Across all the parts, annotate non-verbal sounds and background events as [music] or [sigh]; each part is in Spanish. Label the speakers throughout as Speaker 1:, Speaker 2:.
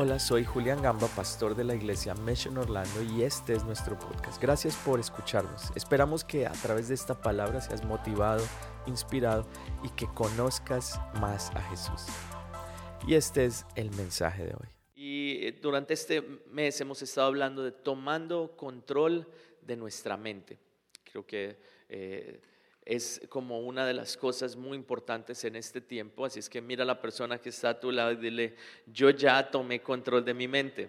Speaker 1: Hola, soy Julián Gamba, pastor de la iglesia Mission Orlando y este es nuestro podcast. Gracias por escucharnos. Esperamos que a través de esta palabra seas motivado, inspirado y que conozcas más a Jesús. Y este es el mensaje de hoy.
Speaker 2: Y eh, durante este mes hemos estado hablando de tomando control de nuestra mente. Creo que eh, es como una de las cosas muy importantes en este tiempo. Así es que mira a la persona que está a tu lado y dile, yo ya tomé control de mi mente.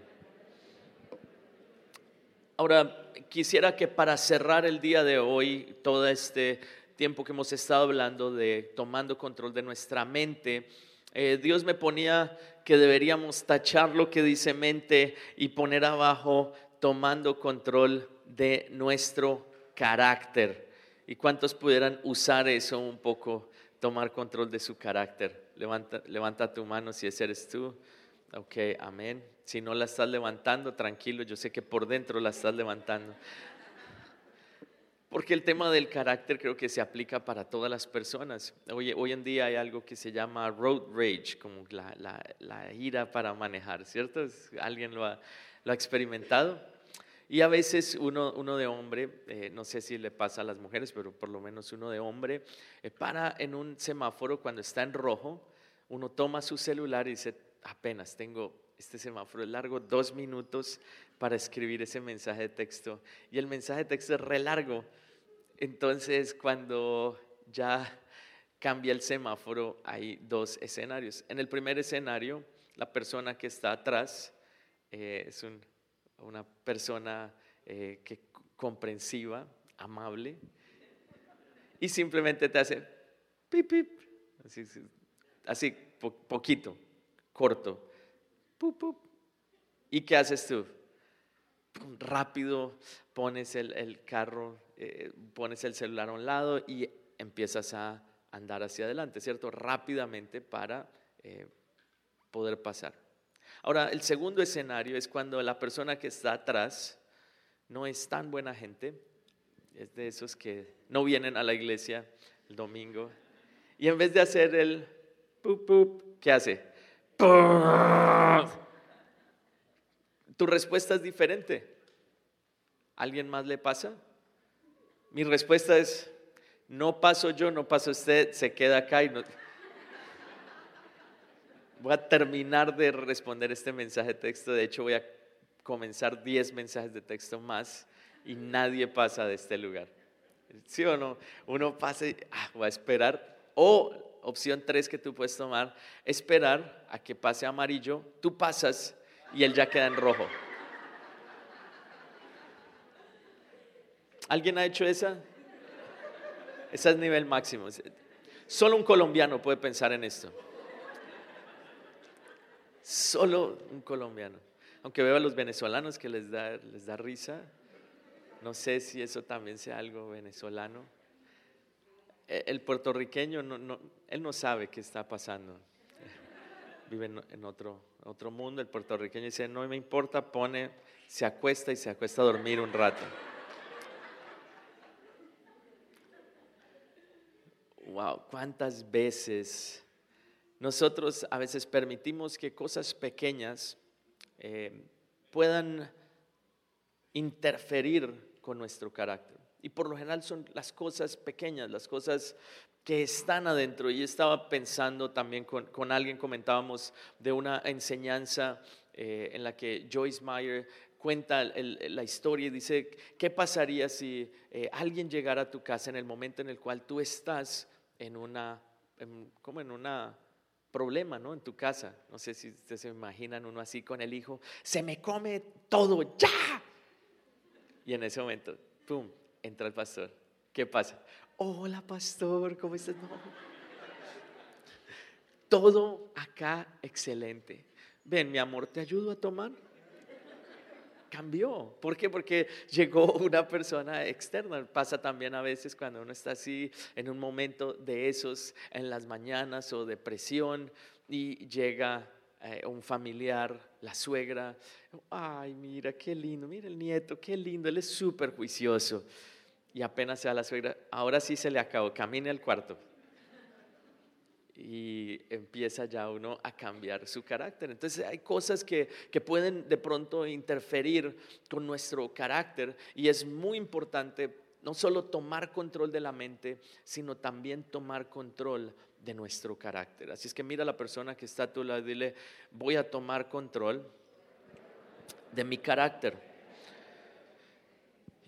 Speaker 2: Ahora, quisiera que para cerrar el día de hoy, todo este tiempo que hemos estado hablando de tomando control de nuestra mente, eh, Dios me ponía que deberíamos tachar lo que dice mente y poner abajo tomando control de nuestro carácter. ¿Y cuántos pudieran usar eso un poco, tomar control de su carácter? Levanta, levanta tu mano si ese eres tú. Ok, amén. Si no la estás levantando, tranquilo, yo sé que por dentro la estás levantando. Porque el tema del carácter creo que se aplica para todas las personas. Hoy, hoy en día hay algo que se llama road rage, como la, la, la ira para manejar, ¿cierto? ¿Alguien lo ha, lo ha experimentado? Y a veces uno, uno de hombre, eh, no sé si le pasa a las mujeres, pero por lo menos uno de hombre, eh, para en un semáforo cuando está en rojo, uno toma su celular y dice, apenas tengo este semáforo largo, dos minutos para escribir ese mensaje de texto. Y el mensaje de texto es re largo. Entonces, cuando ya cambia el semáforo, hay dos escenarios. En el primer escenario, la persona que está atrás eh, es un una persona eh, que, comprensiva, amable, y simplemente te hace pip, pip, así, así poquito, corto. ¿Y qué haces tú? Rápido pones el, carro, eh, pones el celular a un lado y empiezas a andar hacia adelante, ¿cierto? Rápidamente para eh, poder pasar. Ahora, el segundo escenario es cuando la persona que está atrás no es tan buena gente, es de esos que no vienen a la iglesia el domingo, y en vez de hacer el pup, pup, ¿qué hace? Tu respuesta es diferente. ¿Alguien más le pasa? Mi respuesta es, no paso yo, no paso usted, se queda acá y no... Voy a terminar de responder este mensaje de texto. De hecho, voy a comenzar 10 mensajes de texto más y nadie pasa de este lugar. ¿Sí o no? Uno pasa y ah, a esperar. O opción 3 que tú puedes tomar, esperar a que pase amarillo, tú pasas y él ya queda en rojo. ¿Alguien ha hecho esa? Ese es nivel máximo. Solo un colombiano puede pensar en esto. Solo un colombiano. Aunque veo a los venezolanos que les da, les da risa, no sé si eso también sea algo venezolano. E, el puertorriqueño, no, él no sabe qué está pasando. Vive en otro, otro mundo. El puertorriqueño dice, no me importa, pone, se acuesta y se acuesta a dormir un rato. Wow, cuántas veces nosotros a veces permitimos que cosas pequeñas eh, puedan interferir con nuestro carácter. Y por lo general son las cosas pequeñas, las cosas que están adentro. Y estaba pensando también con, alguien, comentábamos de una enseñanza eh, en la que Joyce Meyer cuenta la historia y dice, ¿qué pasaría si eh, alguien llegara a tu casa en el momento en el cual tú estás en una, como en una problema, ¿no? En tu casa. No sé si ustedes se imaginan uno así con el hijo, se me come todo, ya. Y en ese momento, ¡pum!, entra el pastor. ¿Qué pasa? Hola, pastor, ¿cómo estás? Todo acá excelente. Ven, mi amor, ¿te ayudo a tomar? ¿Por qué? Porque llegó [laughs] una persona externa. Pasa también a veces cuando uno está así en un momento de esos en las mañanas o depresión y llega eh, un familiar, la suegra. Ay, mira, qué lindo, mira el nieto, qué lindo, él es súper juicioso. Y apenas se da la suegra, ahora sí se le acabó, camine al cuarto. Y empieza ya uno a cambiar su carácter. Entonces hay cosas que, que, pueden de pronto interferir con nuestro carácter y es muy importante no solo tomar control de la mente, sino también tomar control de nuestro carácter. Así es que mira a la persona que está a tu lado y dile, voy a tomar control de mi carácter.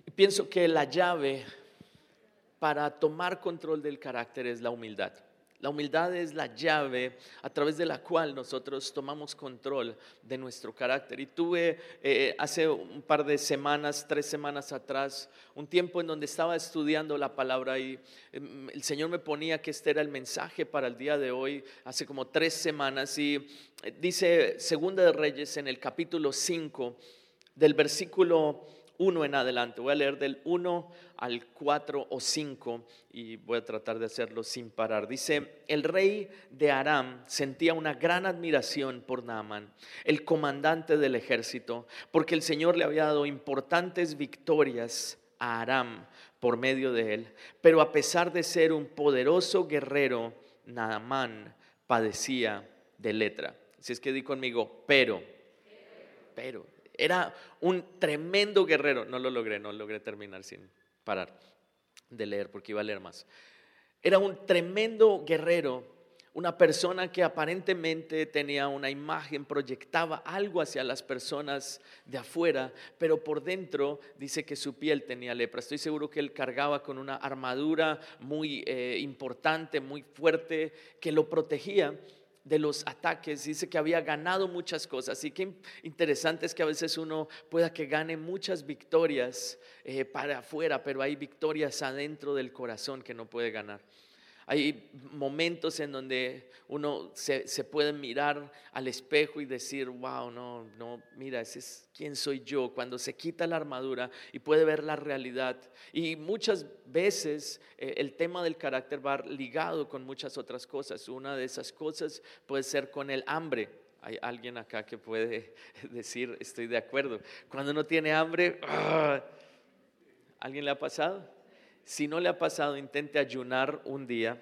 Speaker 2: Y pienso que la llave para tomar control del carácter es la humildad. La humildad es la llave a través de la cual nosotros tomamos control de nuestro carácter. Y tuve eh, hace un par de semanas, tres semanas atrás, un tiempo en donde estaba estudiando la palabra y em, el Señor me ponía que este era el mensaje para el día de hoy, hace como tres semanas. Y eh, dice Segunda de Reyes en el capítulo 5 del versículo 1 en adelante. Voy a leer del 1 al 4 o 5 y voy a tratar de hacerlo sin parar. Dice, el rey de Aram sentía una gran admiración por Naaman, el comandante del ejército, porque el Señor le había dado importantes victorias a Aram por medio de él. Pero a pesar de ser un poderoso guerrero, Naamán padecía de letra. Si es que di conmigo, pero, pero, era un tremendo guerrero. No lo logré, no logré terminar sin parar de leer porque iba a leer más. Era un tremendo guerrero, una persona que aparentemente tenía una imagen, proyectaba algo hacia las personas de afuera, pero por dentro dice que su piel tenía lepra. Estoy seguro que él cargaba con una armadura muy eh, importante, muy fuerte, que lo protegía de los ataques, dice que había ganado muchas cosas. Y qué interesante es que a veces uno pueda que gane muchas victorias eh, para afuera, pero hay victorias adentro del corazón que no puede ganar. Hay momentos en donde uno se, puede mirar al espejo y decir, wow, no, no, mira, ese es quién soy yo, cuando se quita la armadura y puede ver la realidad. Y muchas veces eh, el tema del carácter va ligado con muchas otras cosas. Una de esas cosas puede ser con el hambre. Hay alguien acá que puede [laughs] decir, estoy de acuerdo. Cuando uno tiene hambre, ¡ah! ¿alguien le ha pasado? Si no le ha pasado, intente ayunar un día.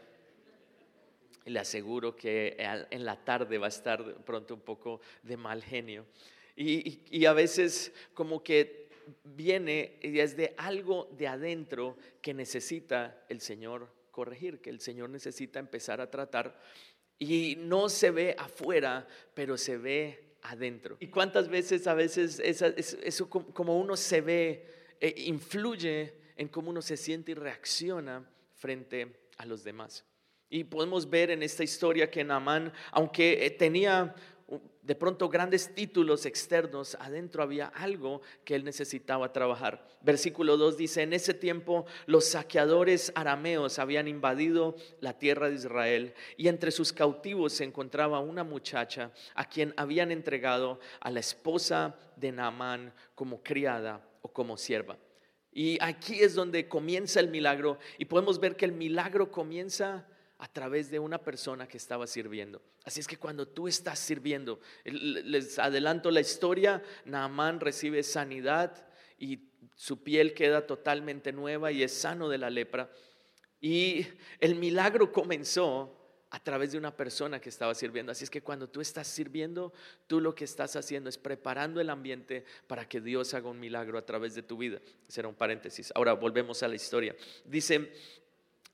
Speaker 2: Le aseguro que en la tarde va a estar pronto un poco de mal genio. Y, a veces como que viene y es de algo de adentro que necesita el Señor corregir, que el Señor necesita empezar a tratar. Y no se ve afuera, pero se ve adentro. ¿Y cuántas veces a veces eso, como uno se ve, eh, influye en cómo uno se siente y reacciona frente a los demás. Y podemos ver en esta historia que Naamán, aunque eh, tenía de pronto grandes títulos externos, adentro había algo que él necesitaba trabajar. Versículo 2 dice, en ese tiempo los saqueadores arameos habían invadido la tierra de Israel y entre sus cautivos se encontraba una muchacha a quien habían entregado a la esposa de Naamán como criada o como sierva. Y aquí es donde comienza el milagro y podemos ver que el milagro comienza a través de una persona que estaba sirviendo. Así es que cuando tú estás sirviendo, les adelanto la historia, Naamán recibe sanidad y su piel queda totalmente nueva y es sano de la lepra. Y el milagro comenzó a través de una persona que estaba sirviendo. Así es que cuando tú estás sirviendo, tú lo que estás haciendo es preparando el ambiente para que Dios haga un milagro a través de tu vida. Será un paréntesis. Ahora volvemos a la historia. Dice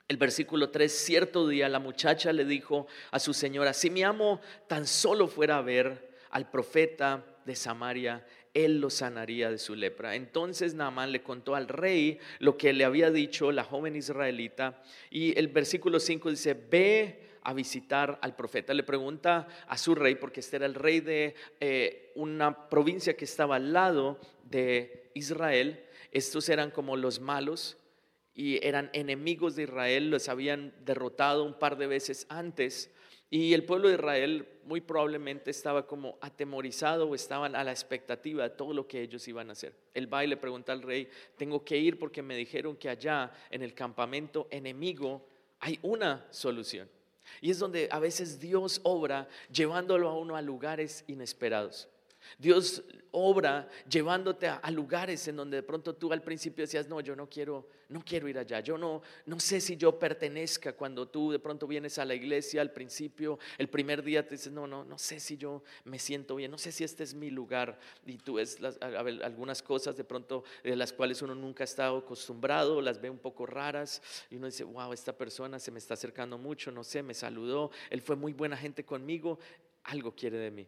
Speaker 2: el versículo 3, cierto día la muchacha le dijo a su señora, si mi amo tan solo fuera a ver al profeta de Samaria, él lo sanaría de su lepra. Entonces Naamán le contó al rey lo que le había dicho la joven israelita y el versículo 5 dice, ve a visitar al profeta. Le pregunta a su rey, porque este era el rey de eh, una provincia que estaba al lado de Israel. Estos eran como los malos y eran enemigos de Israel, los habían derrotado un par de veces antes. Y el pueblo de Israel muy probablemente estaba como atemorizado o estaban a la expectativa de todo lo que ellos iban a hacer. El va y le pregunta al rey, tengo que ir porque me dijeron que allá en el campamento enemigo hay una solución. Y es donde a veces Dios obra llevándolo a uno a lugares inesperados. Dios obra llevándote a, lugares en donde de pronto tú al principio decías, no, yo no quiero, no quiero ir allá, yo no, no sé si yo pertenezca cuando tú de pronto vienes a la iglesia al principio, el primer día te dices, no, no, no sé si yo me siento bien, no sé si este es mi lugar y tú ves algunas cosas de pronto de las cuales uno nunca ha estado acostumbrado, las ve un poco raras y uno dice, wow, esta persona se me está acercando mucho, no sé, me saludó, él fue muy buena gente conmigo, algo quiere de mí.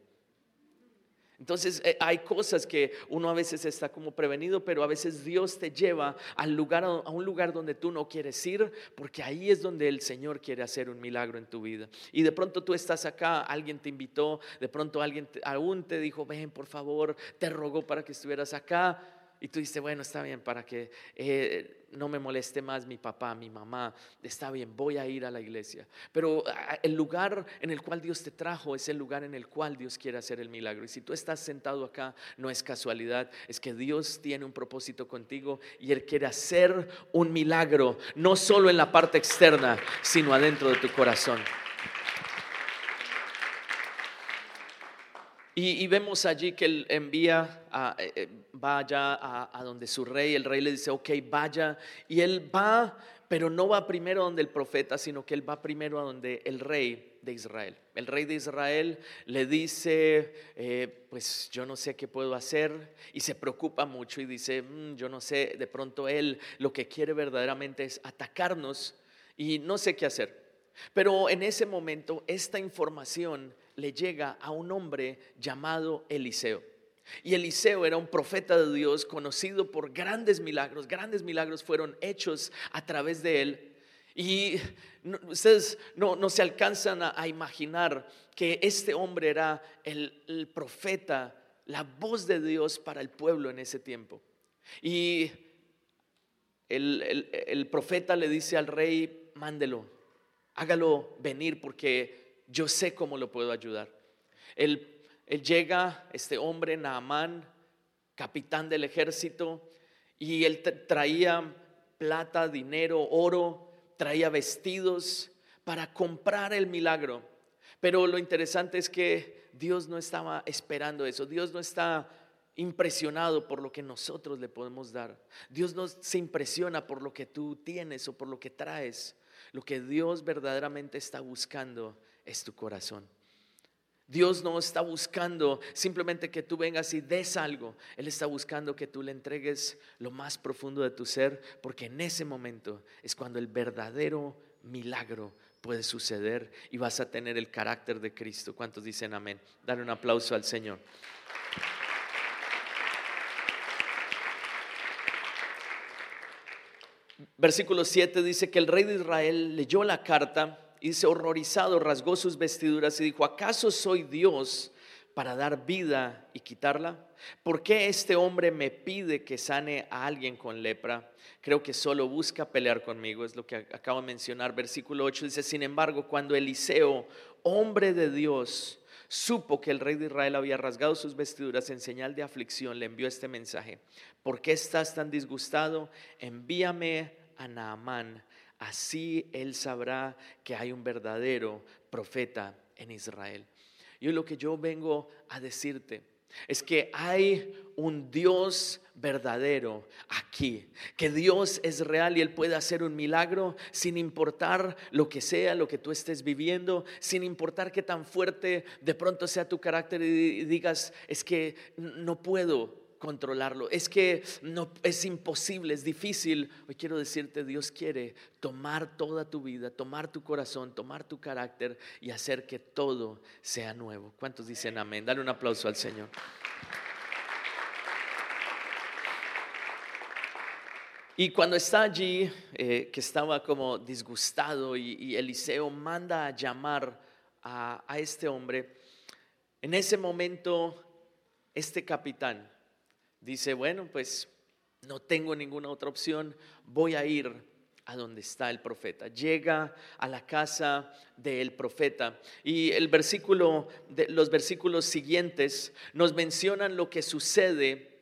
Speaker 2: Entonces eh, hay cosas que uno a veces está como prevenido, pero a veces Dios te lleva al lugar, a un lugar donde tú no quieres ir, porque ahí es donde el Señor quiere hacer un milagro en tu vida. Y de pronto tú estás acá, alguien te invitó, de pronto alguien aún te dijo, ven por favor, te rogó para que estuvieras acá. Y tú dices, bueno, está bien, para que eh, no me moleste más mi papá, mi mamá, está bien, voy a ir a la iglesia. Pero el lugar en el cual Dios te trajo es el lugar en el cual Dios quiere hacer el milagro. Y si tú estás sentado acá, no es casualidad, es que Dios tiene un propósito contigo y Él quiere hacer un milagro, no solo en la parte externa, sino adentro de tu corazón. Y, vemos allí que él envía, a, eh, eh, vaya a, donde su rey, el rey le dice, ok, vaya, y él va, pero no va primero donde el profeta, sino que él va primero a donde el rey de Israel. El rey de Israel le dice, eh, pues yo no sé qué puedo hacer, y se preocupa mucho y dice, mm, yo no sé, de pronto él lo que quiere verdaderamente es atacarnos y no sé qué hacer. Pero en ese momento esta información le llega a un hombre llamado Eliseo. Y Eliseo era un profeta de Dios conocido por grandes milagros. Grandes milagros fueron hechos a través de él. Y ustedes no, se alcanzan a, imaginar que este hombre era el, profeta, la voz de Dios para el pueblo en ese tiempo. Y el, el profeta le dice al rey, mándelo, hágalo venir porque yo sé cómo lo puedo ayudar. Él, llega, este hombre, Naamán, capitán del ejército, y él traía plata, dinero, oro, traía vestidos para comprar el milagro. Pero lo interesante es que Dios no estaba esperando eso, Dios no está impresionado por lo que nosotros le podemos dar. Dios no se impresiona por lo que tú tienes o por lo que traes. Lo que Dios verdaderamente está buscando es tu corazón. Dios no está buscando simplemente que tú vengas y des algo. Él está buscando que tú le entregues lo más profundo de tu ser, porque en ese momento es cuando el verdadero milagro puede suceder y vas a tener el carácter de Cristo. ¿Cuántos dicen amén? Dale un aplauso al Señor. Versículo 7 dice que el rey de Israel leyó la carta y horrorizado, rasgó sus vestiduras y dijo, ¿acaso soy Dios para dar vida y quitarla? ¿Por qué este hombre me pide que sane a alguien con lepra? Creo que solo busca pelear conmigo, es lo que acabo de mencionar. Versículo 8 dice, sin embargo, cuando Eliseo, hombre de Dios, supo que el rey de Israel había rasgado sus vestiduras en señal de aflicción, le envió este mensaje. ¿Por qué estás tan disgustado? Envíame a Naamán Así él sabrá que hay un verdadero profeta en Israel. Y lo que yo vengo a decirte es que hay un Dios verdadero aquí, que Dios es real y Él puede hacer un milagro sin importar lo que sea, lo que tú estés viviendo, sin importar qué tan fuerte de pronto sea tu carácter y digas, es que no puedo, controlarlo. Es que no es imposible, es difícil. Hoy quiero decirte, Dios quiere tomar toda tu vida, tomar tu corazón, tomar tu carácter y hacer que todo sea nuevo. ¿Cuántos dicen amén? Dale un aplauso al Señor. Y cuando está allí, eh, que estaba como disgustado y, Eliseo manda a llamar a este hombre, en ese momento este capitán, dice, bueno, pues no tengo ninguna otra opción, voy a ir a donde está el profeta. Llega a la casa del profeta y el versículo, los versículos siguientes nos mencionan lo que sucede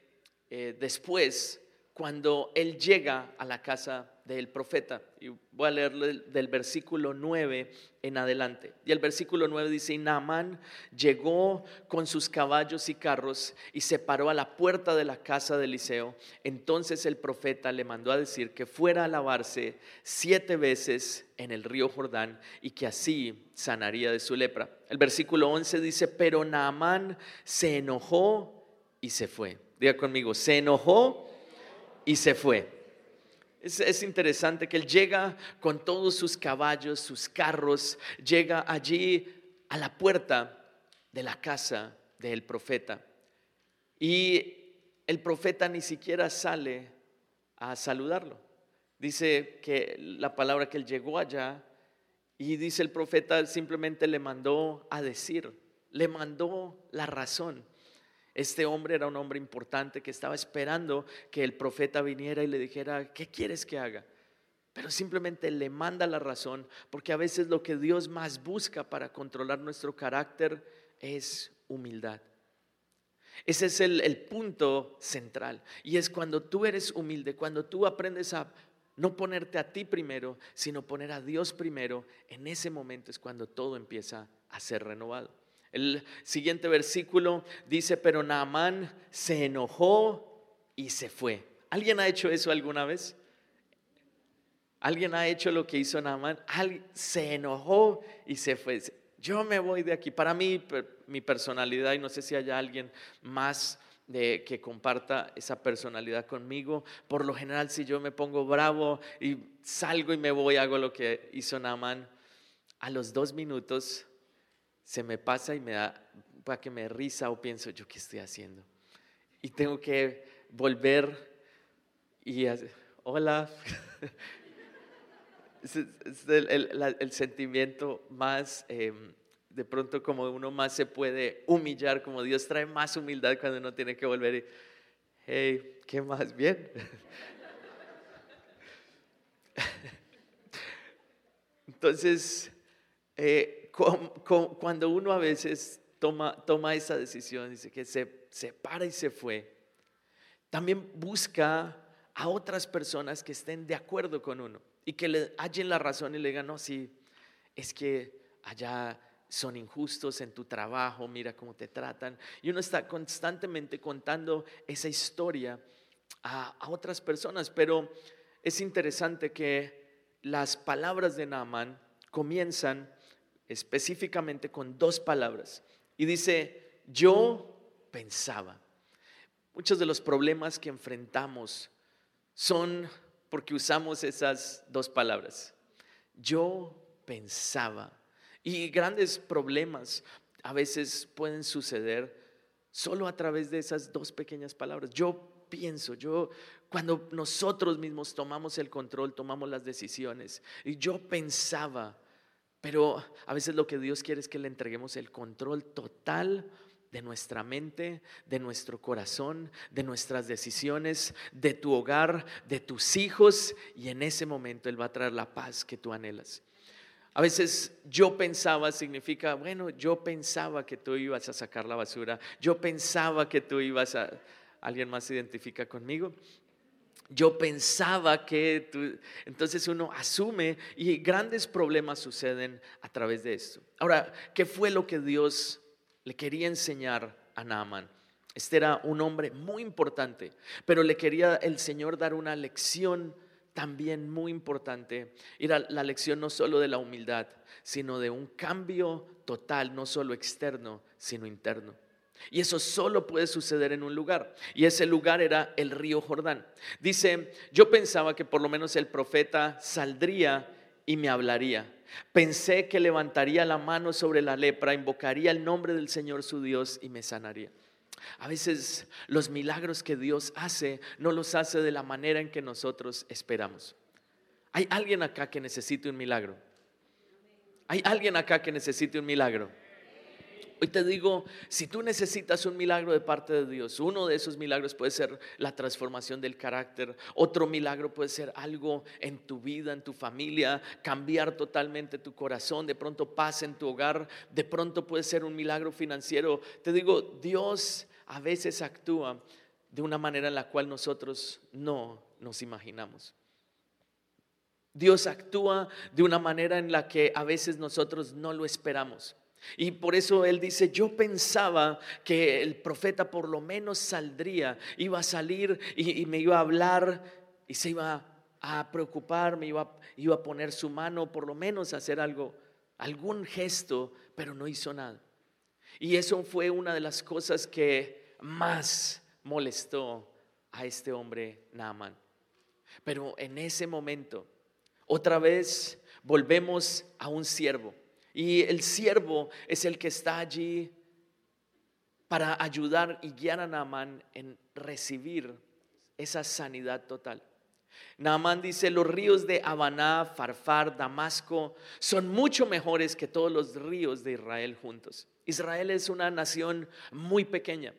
Speaker 2: eh, después cuando él llega a la casa del profeta. Y voy a leerle del versículo 9 en adelante. Y el versículo 9 dice, y Naamán llegó con sus caballos y carros y se paró a la puerta de la casa de Eliseo. Entonces el profeta le mandó a decir que fuera a lavarse siete veces en el río Jordán y que así sanaría de su lepra. El versículo 11 dice, pero Naamán se enojó y se fue. Diga conmigo, se enojó y se fue. Es, interesante que él llega con todos sus caballos, sus carros, llega allí a la puerta de la casa del profeta. Y el profeta ni siquiera sale a saludarlo. Dice que la palabra que él llegó allá y dice el profeta simplemente le mandó a decir, le mandó la razón. Este hombre era un hombre importante que estaba esperando que el profeta viniera y le dijera, ¿qué quieres que haga? Pero simplemente le manda la razón, porque a veces lo que Dios más busca para controlar nuestro carácter es humildad. Ese es el, el, punto central. Y es cuando tú eres humilde, cuando tú aprendes a no ponerte a ti primero, sino poner a Dios primero, en ese momento es cuando todo empieza a ser renovado. El siguiente versículo dice, pero Naamán se enojó y se fue. ¿Alguien ha hecho eso alguna vez? ¿Alguien ha hecho lo que hizo Naamán? Se enojó y se fue. Yo me voy de aquí. Para mí, mi personalidad, y no sé si haya alguien más de, que comparta esa personalidad conmigo. Por lo general, si yo me pongo bravo y salgo y me voy, hago lo que hizo Naamán, a los dos minutos se me pasa y me da para que me risa o pienso yo qué estoy haciendo. Y tengo que volver y hola. [laughs] es, el, sentimiento más, em, de pronto como uno más se puede humillar, como Dios trae más humildad cuando uno tiene que volver y, hey, ¿qué más? Bien. [laughs] Entonces, eh, cuando uno a veces toma, toma esa decisión, dice que se, se para y se fue, también busca a otras personas que estén de acuerdo con uno y que le hallen la razón y le digan, no, sí, es que allá son injustos en tu trabajo, mira cómo te tratan. Y uno está constantemente contando esa historia a, a otras personas, pero es interesante que las palabras de Naaman comienzan específicamente con dos palabras. Y dice, yo pensaba. Muchos de los problemas que enfrentamos son porque usamos esas dos palabras. Yo pensaba. Y grandes problemas a veces pueden suceder solo a través de esas dos pequeñas palabras. Yo pienso, yo cuando nosotros mismos tomamos el control, tomamos las decisiones. Y yo pensaba, pero a veces lo que Dios quiere es que le entreguemos el control total de nuestra mente, de nuestro corazón, de nuestras decisiones, de tu hogar, de tus hijos, y en ese momento Él va a traer la paz que tú anhelas. A veces yo pensaba significa, bueno, yo pensaba que tú ibas a sacar la basura, yo pensaba que tú ibas a... ¿Alguien más se identifica conmigo? Yo pensaba que entonces uno asume y grandes problemas suceden a través de esto. Ahora, ¿qué fue lo que Dios le quería enseñar a Naaman? Este era un hombre muy importante, pero le quería el Señor dar una lección también muy importante. Era la lección no solo de la humildad, sino de un cambio total, no solo externo, sino interno. Y eso solo puede suceder en un lugar. Y ese lugar era el río Jordán. Dice, yo pensaba que por lo menos el profeta saldría y me hablaría. Pensé que levantaría la mano sobre la lepra, invocaría el nombre del Señor su Dios y me sanaría. A veces los milagros que Dios hace no los hace de la manera en que nosotros esperamos. ¿Hay alguien acá que necesite un milagro? ¿Hay alguien acá que necesite un milagro? Hoy te digo, si tú necesitas un milagro de parte de Dios, uno de esos milagros puede ser la transformación del carácter, otro milagro puede ser algo en tu vida, en tu familia, cambiar totalmente tu corazón, de pronto paz en tu hogar, de pronto puede ser un milagro financiero. Te digo, Dios a veces actúa de una manera en la cual nosotros no nos imaginamos. Dios actúa de una manera en la que a veces nosotros no lo esperamos. Y por eso él dice, yo pensaba que el profeta por lo menos saldría, iba a salir y, me iba a hablar y se iba a preocupar, me iba, iba a poner su mano, por lo menos hacer algo, algún gesto, pero no hizo nada. Y eso fue una de las cosas que más molestó a este hombre Naaman. Pero en ese momento, otra vez volvemos a un siervo. Y el siervo es el que está allí para ayudar y guiar a Naamán en recibir esa sanidad total. Naamán dice, los ríos de Habaná, Farfar, Damasco son mucho mejores que todos los ríos de Israel juntos. Israel es una nación muy pequeña.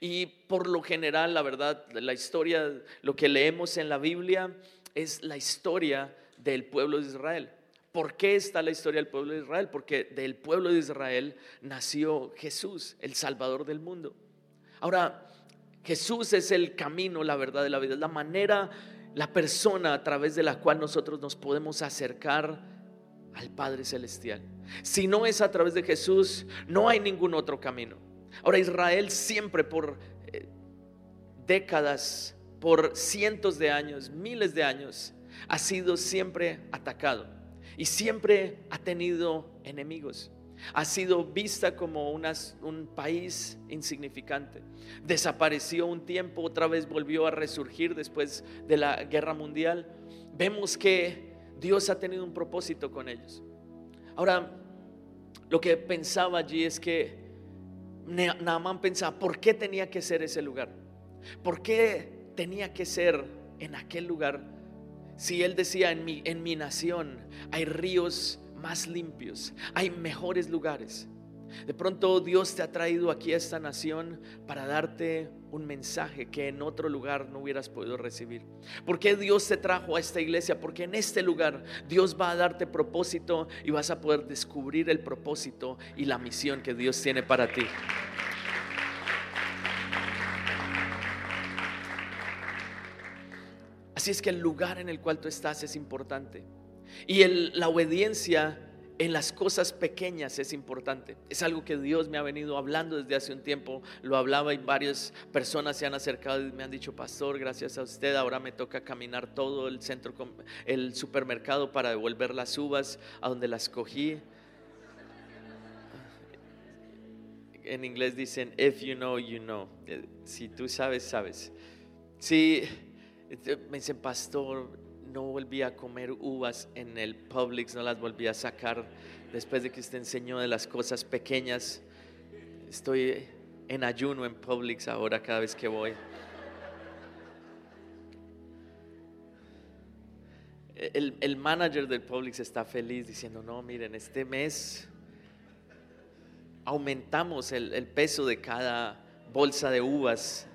Speaker 2: Y por lo general, la verdad, la historia, lo que leemos en la Biblia es la historia del pueblo de Israel. ¿Por qué está la historia del pueblo de Israel? Porque del pueblo de Israel nació Jesús, el Salvador del mundo. Ahora, Jesús es el camino, la verdad de la vida, es la manera, la persona a través de la cual nosotros nos podemos acercar al Padre Celestial. Si no es a través de Jesús, no hay ningún otro camino. Ahora Israel siempre por eh, décadas, por cientos de años, miles de años, ha sido siempre atacado y siempre ha tenido enemigos. Ha sido vista como un país insignificante. Desapareció un tiempo, otra vez volvió a resurgir después de la guerra mundial. Vemos que Dios ha tenido un propósito con ellos. Ahora, lo que pensaba allí es que Naamán pensaba, ¿por qué tenía que ser ese lugar? ¿Por qué tenía que ser en aquel lugar? Si él decía, en mi, en mi nación hay ríos más limpios, hay mejores lugares. De pronto Dios te ha traído aquí a esta nación para darte un mensaje que en otro lugar no hubieras podido recibir. ¿Por qué Dios te trajo a esta iglesia? Porque en este lugar Dios va a darte propósito y vas a poder descubrir el propósito y la misión que Dios tiene para ti. Así es que el lugar en el cual tú estás es importante. Y la obediencia en las cosas pequeñas es importante. Es algo que Dios me ha venido hablando desde hace un tiempo. Lo hablaba y varias personas se han acercado y me han dicho, pastor, gracias a usted, ahora me toca caminar todo el centro, el supermercado para devolver las uvas a donde las cogí. En inglés dicen, if you know, you know. Eh, si tú sabes, sabes. Si me dicen, pastor, no volví a comer uvas en el Publix, no las volví a sacar después de que usted enseñó de las cosas pequeñas. Estoy en ayuno en Publix ahora cada vez que voy. El, el, manager del Publix está feliz diciendo, no, miren, este mes aumentamos el, el peso de cada bolsa de uvas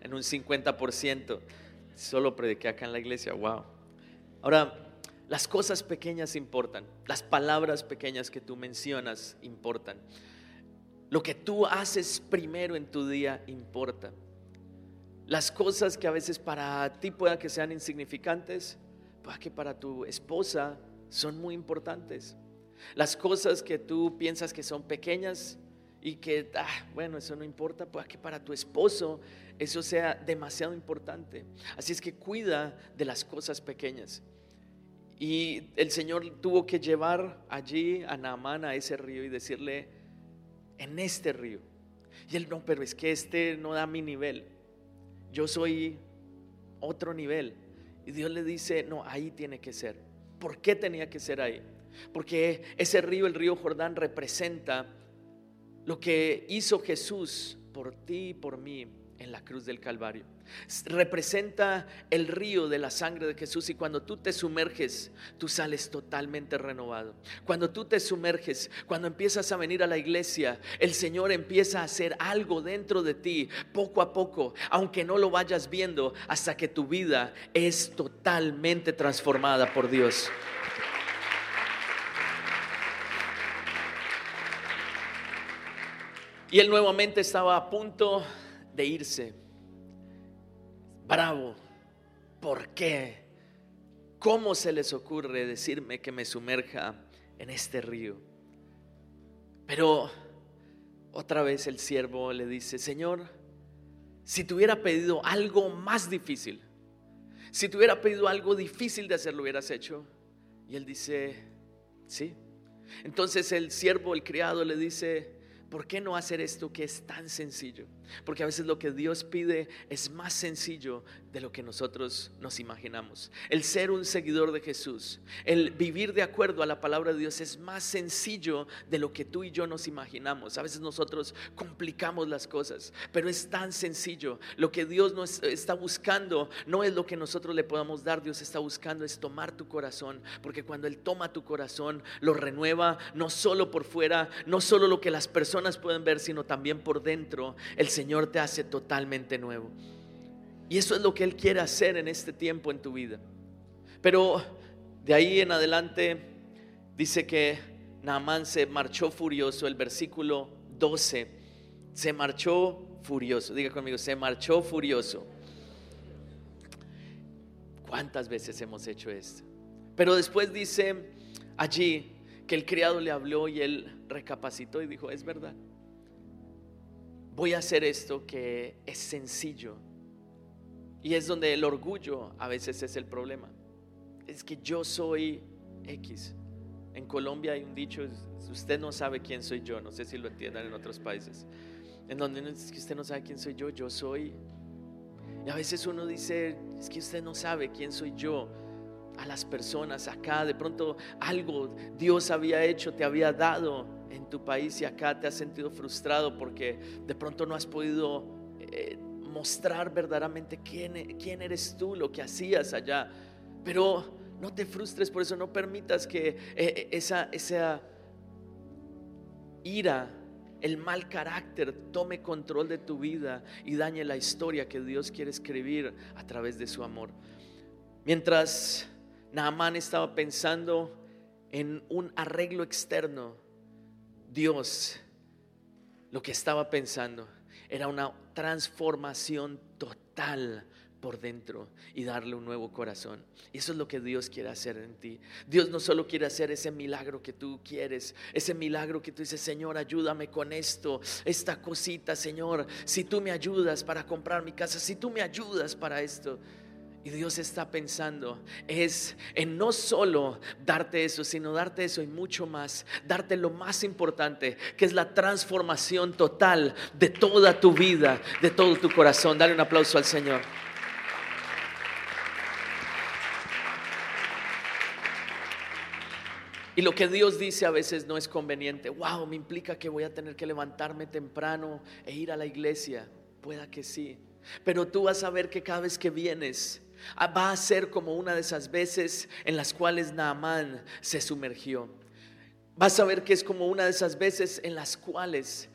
Speaker 2: en un 50%. Solo prediqué acá en la iglesia, wow. Ahora, las cosas pequeñas importan, las palabras pequeñas que tú mencionas importan. Lo que tú haces primero en tu día importa. Las cosas que a veces para ti pueda que sean insignificantes, pueda que para tu esposa son muy importantes. Las cosas que tú piensas que son pequeñas y que, ah, bueno, eso no importa, pueda que para tu esposo eso sea demasiado importante. Así es que cuida de las cosas pequeñas. Y el Señor tuvo que llevar allí a Naamán a ese río y decirle, en este río. Y él no, pero es que este no da mi nivel. Yo soy otro nivel. Y Dios le dice, no, ahí tiene que ser. ¿Por qué tenía que ser ahí? Porque ese río, el río Jordán, representa lo que hizo Jesús por ti y por mí en la cruz del Calvario. Representa el río de la sangre de Jesús y cuando tú te sumerges, tú sales totalmente renovado. Cuando tú te sumerges, cuando empiezas a venir a la iglesia, el Señor empieza a hacer algo dentro de ti, poco a poco, aunque no lo vayas viendo, hasta que tu vida es totalmente transformada por Dios. Y él nuevamente estaba a punto de irse. Bravo. ¿Por qué? ¿cómo se les ocurre decirme que me sumerja en este río? Pero otra vez el siervo le dice, Señor, si te hubiera pedido algo más difícil, si te hubiera pedido algo difícil de hacer, lo hubieras hecho. Y él dice, sí. Entonces el siervo, el criado, le dice, ¿por qué no hacer esto que es tan sencillo? Porque a veces lo que Dios pide es más sencillo de lo que nosotros nos imaginamos. El ser un seguidor de Jesús, el vivir de acuerdo a la palabra de Dios es más sencillo de lo que tú y yo nos imaginamos. A veces nosotros complicamos las cosas, pero es tan sencillo. Lo que Dios nos está buscando no es lo que nosotros le podamos dar, Dios está buscando es tomar tu corazón, porque cuando Él toma tu corazón, lo renueva no solo por fuera, no solo lo que las personas pueden ver, sino también por dentro. El Señor te hace totalmente nuevo. Y eso es lo que Él quiere hacer en este tiempo en tu vida. Pero de ahí en adelante dice que Naamán se marchó furioso, el versículo 12, se marchó furioso. Diga conmigo, se marchó furioso. ¿Cuántas veces hemos hecho esto? Pero después dice allí que el criado le habló y él recapacitó y dijo, es verdad voy a hacer esto que es sencillo. Y es donde el orgullo a veces es el problema. Es que yo soy X. En Colombia hay un dicho, usted no sabe quién soy yo, no sé si lo entiendan en otros países, en donde es que usted no sabe quién soy yo, yo soy. Y a veces uno dice, es que usted no sabe quién soy yo a las personas acá, de pronto algo Dios había hecho, te había dado en tu país y acá te has sentido frustrado porque de pronto no has podido eh, mostrar verdaderamente quién, e, quién eres tú, lo que hacías allá. Pero no te frustres por eso, no permitas que eh, eh, esa, esa ira, el mal carácter tome control de tu vida y dañe la historia que Dios quiere escribir a través de su amor. Mientras Naamán estaba pensando en un arreglo externo, Dios lo que estaba pensando era una transformación total por dentro y darle un nuevo corazón. Y eso es lo que Dios quiere hacer en ti. Dios no solo quiere hacer ese milagro que tú quieres, ese milagro que tú dices, Señor, ayúdame con esto, esta cosita, Señor, si tú me ayudas para comprar mi casa, si tú me ayudas para esto. Y Dios está pensando es en no solo darte eso, sino darte eso y mucho más, darte lo más importante, que es la transformación total de toda tu vida, de todo tu corazón. Dale un aplauso al Señor. Y lo que Dios dice a veces no es conveniente. Wow, me implica que voy a tener que levantarme temprano e ir a la iglesia. Pueda que sí. Pero tú vas a ver que cada vez que vienes, va a ser como una de esas veces en las cuales Naamán se sumergió. Vas a ver que es como una de esas veces en las cuales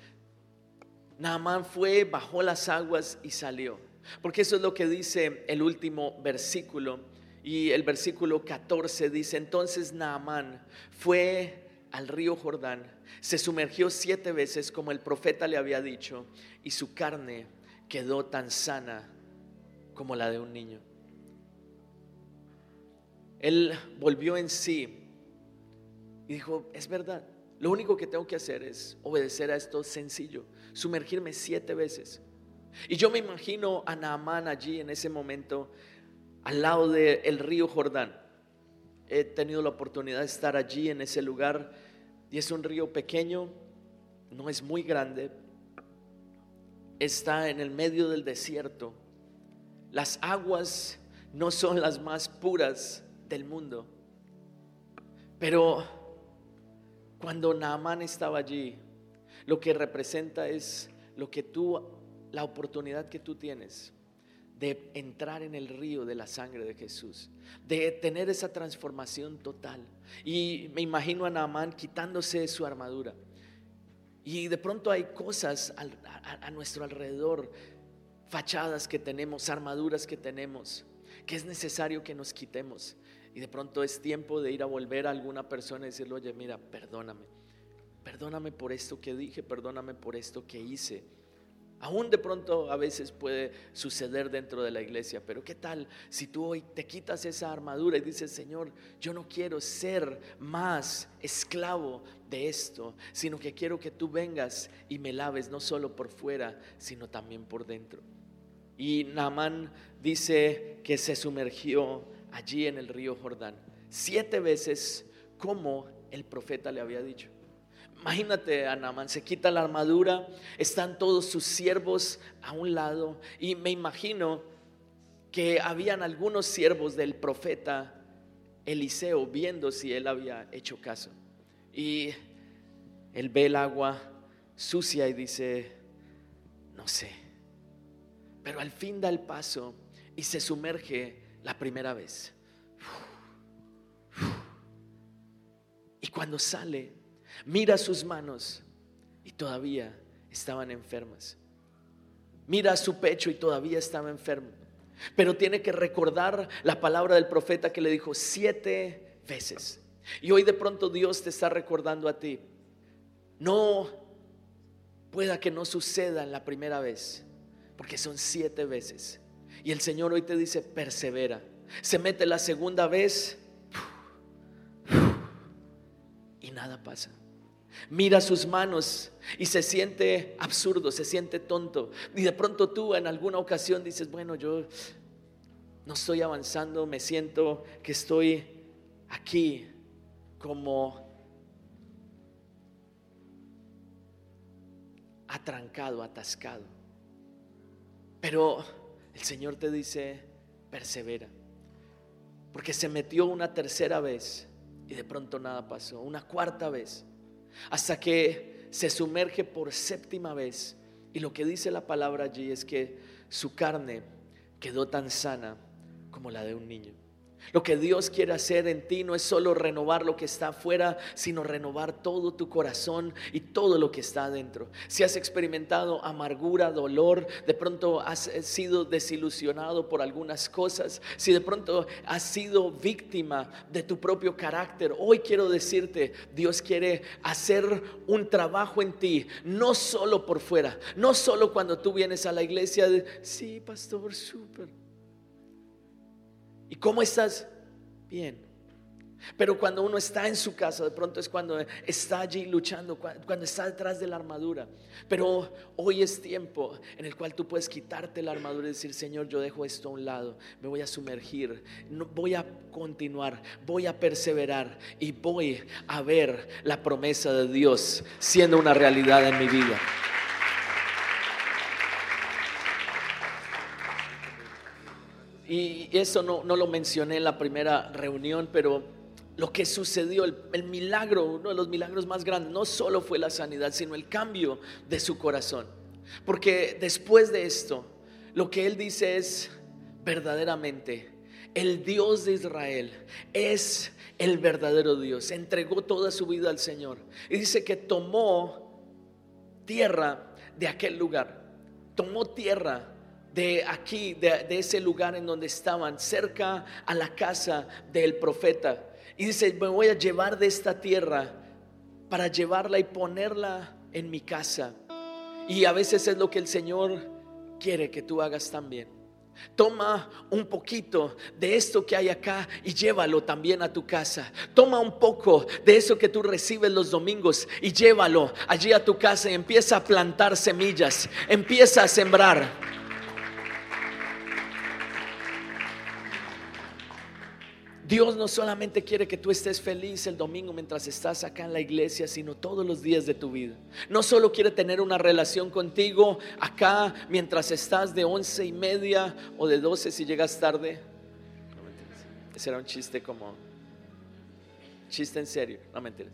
Speaker 2: Naamán fue, bajó las aguas y salió. Porque eso es lo que dice el último versículo. Y el versículo 14 dice, entonces Naamán fue al río Jordán, se sumergió siete veces como el profeta le había dicho, y su carne quedó tan sana como la de un niño. Él volvió en sí y dijo, es verdad, lo único que tengo que hacer es obedecer a esto sencillo, sumergirme siete veces. Y yo me imagino a Naamán allí en ese momento, al lado del río Jordán. He tenido la oportunidad de estar allí en ese lugar y es un río pequeño, no es muy grande, está en el medio del desierto. Las aguas no son las más puras del mundo. Pero cuando Naamán estaba allí, lo que representa es lo que tú, la oportunidad que tú tienes de entrar en el río de la sangre de Jesús, de tener esa transformación total. Y me imagino a Naamán quitándose su armadura. Y de pronto hay cosas a, nuestro alrededor, fachadas que tenemos, armaduras que tenemos, que es necesario que nos quitemos. Y de pronto es tiempo de ir a volver a alguna persona y decirle, oye, mira, perdóname. Perdóname por esto que dije, perdóname por esto que hice. Aún de pronto a veces puede suceder dentro de la iglesia, pero ¿qué tal si tú hoy te quitas esa armadura y dices, Señor, yo no quiero ser más esclavo de esto, sino que quiero que tú vengas y me laves no solo por fuera, sino también por dentro? Y Naamán dice que se sumergió allí en el río Jordán siete veces como el profeta le había dicho. Imagínate a se quita la armadura, están todos sus siervos a un lado y me imagino que habían algunos siervos del profeta Eliseo viendo si él había hecho caso. Y él ve el agua sucia y dice, no sé, pero al fin da el paso y se sumerge la primera vez. Y cuando sale, Mira sus manos y todavía estaban enfermas. Mira su pecho y todavía estaba enfermo. Pero tiene que recordar la palabra del profeta que le dijo siete veces. Y hoy de pronto Dios te está recordando a ti. No pueda que no suceda en la primera vez, porque son siete veces. Y el Señor hoy te dice, persevera. Se mete la segunda vez y nada pasa mira sus manos y se siente absurdo, se siente tonto. Y de pronto tú en alguna ocasión dices, bueno, yo no estoy avanzando, me siento que estoy aquí como atrancado, atascado. Pero el Señor te dice, persevera. Porque se metió una tercera vez y de pronto nada pasó. Una cuarta vez hasta que se sumerge por séptima vez. Y lo que dice la palabra allí es que su carne quedó tan sana como la de un niño. Lo que Dios quiere hacer en ti no es solo renovar lo que está afuera, sino renovar todo tu corazón y todo lo que está adentro. Si has experimentado amargura, dolor, de pronto has eh, sido desilusionado por algunas cosas, si de pronto has sido víctima de tu propio carácter, hoy quiero decirte, Dios quiere hacer un trabajo en ti, no solo por fuera, no solo cuando tú vienes a la iglesia, de, sí, pastor, súper ¿Y cómo estás? Bien. Pero cuando uno está en su casa, de pronto es cuando está allí luchando, cuando está detrás de la armadura. Pero hoy es tiempo en el cual tú puedes quitarte la armadura y decir, Señor, yo dejo esto a un lado, me voy a sumergir, no, voy a continuar, voy a perseverar y voy a ver la promesa de Dios siendo una realidad en mi vida. Y eso no, lo mencioné en la primera reunión, pero lo que sucedió, el, el, milagro, uno de los milagros más grandes, no solo fue la sanidad, sino el cambio de su corazón. Porque después de esto, lo que él dice es verdaderamente, el Dios de Israel es el verdadero Dios. Entregó toda su vida al Señor. Y dice que tomó tierra de aquel lugar. Tomó tierra de aquí, de, ese lugar en donde estaban, cerca a la casa del profeta. Y dice, me voy a llevar de esta tierra para llevarla y ponerla en mi casa. Y a veces es lo que el Señor quiere que tú hagas también. Toma un poquito de esto que hay acá y llévalo también a tu casa. Toma un poco de eso que tú recibes los domingos y llévalo allí a tu casa y empieza a plantar semillas, empieza a sembrar. Dios no solamente quiere que tú estés feliz el domingo mientras estás acá en la iglesia, sino todos los días de tu vida. No solo quiere tener una relación contigo acá mientras estás de once y media o de doce si llegas tarde. Ese era un chiste como chiste en serio, no mentiras.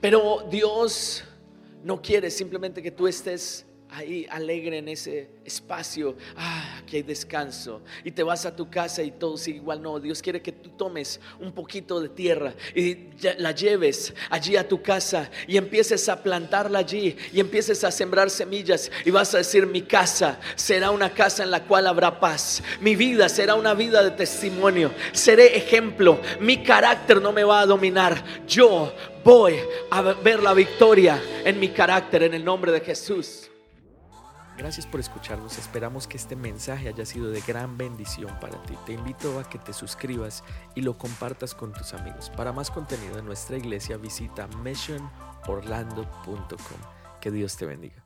Speaker 2: Pero Dios no quiere simplemente que tú estés ahí alegre en ese espacio, ah, que hay descanso. Y te vas a tu casa y todo sigue igual. No, Dios quiere que tú tomes un poquito de tierra y la lleves allí a tu casa y empieces a plantarla allí y empieces a sembrar semillas y vas a decir, mi casa será una casa en la cual habrá paz. Mi vida será una vida de testimonio. Seré ejemplo. Mi carácter no me va a dominar. Yo voy a ver la victoria en mi carácter en el nombre de Jesús.
Speaker 1: Gracias por escucharnos, esperamos que este mensaje haya sido de gran bendición para ti. Te invito a que te suscribas y lo compartas con tus amigos. Para más contenido de nuestra iglesia visita missionorlando.com. Que Dios te bendiga.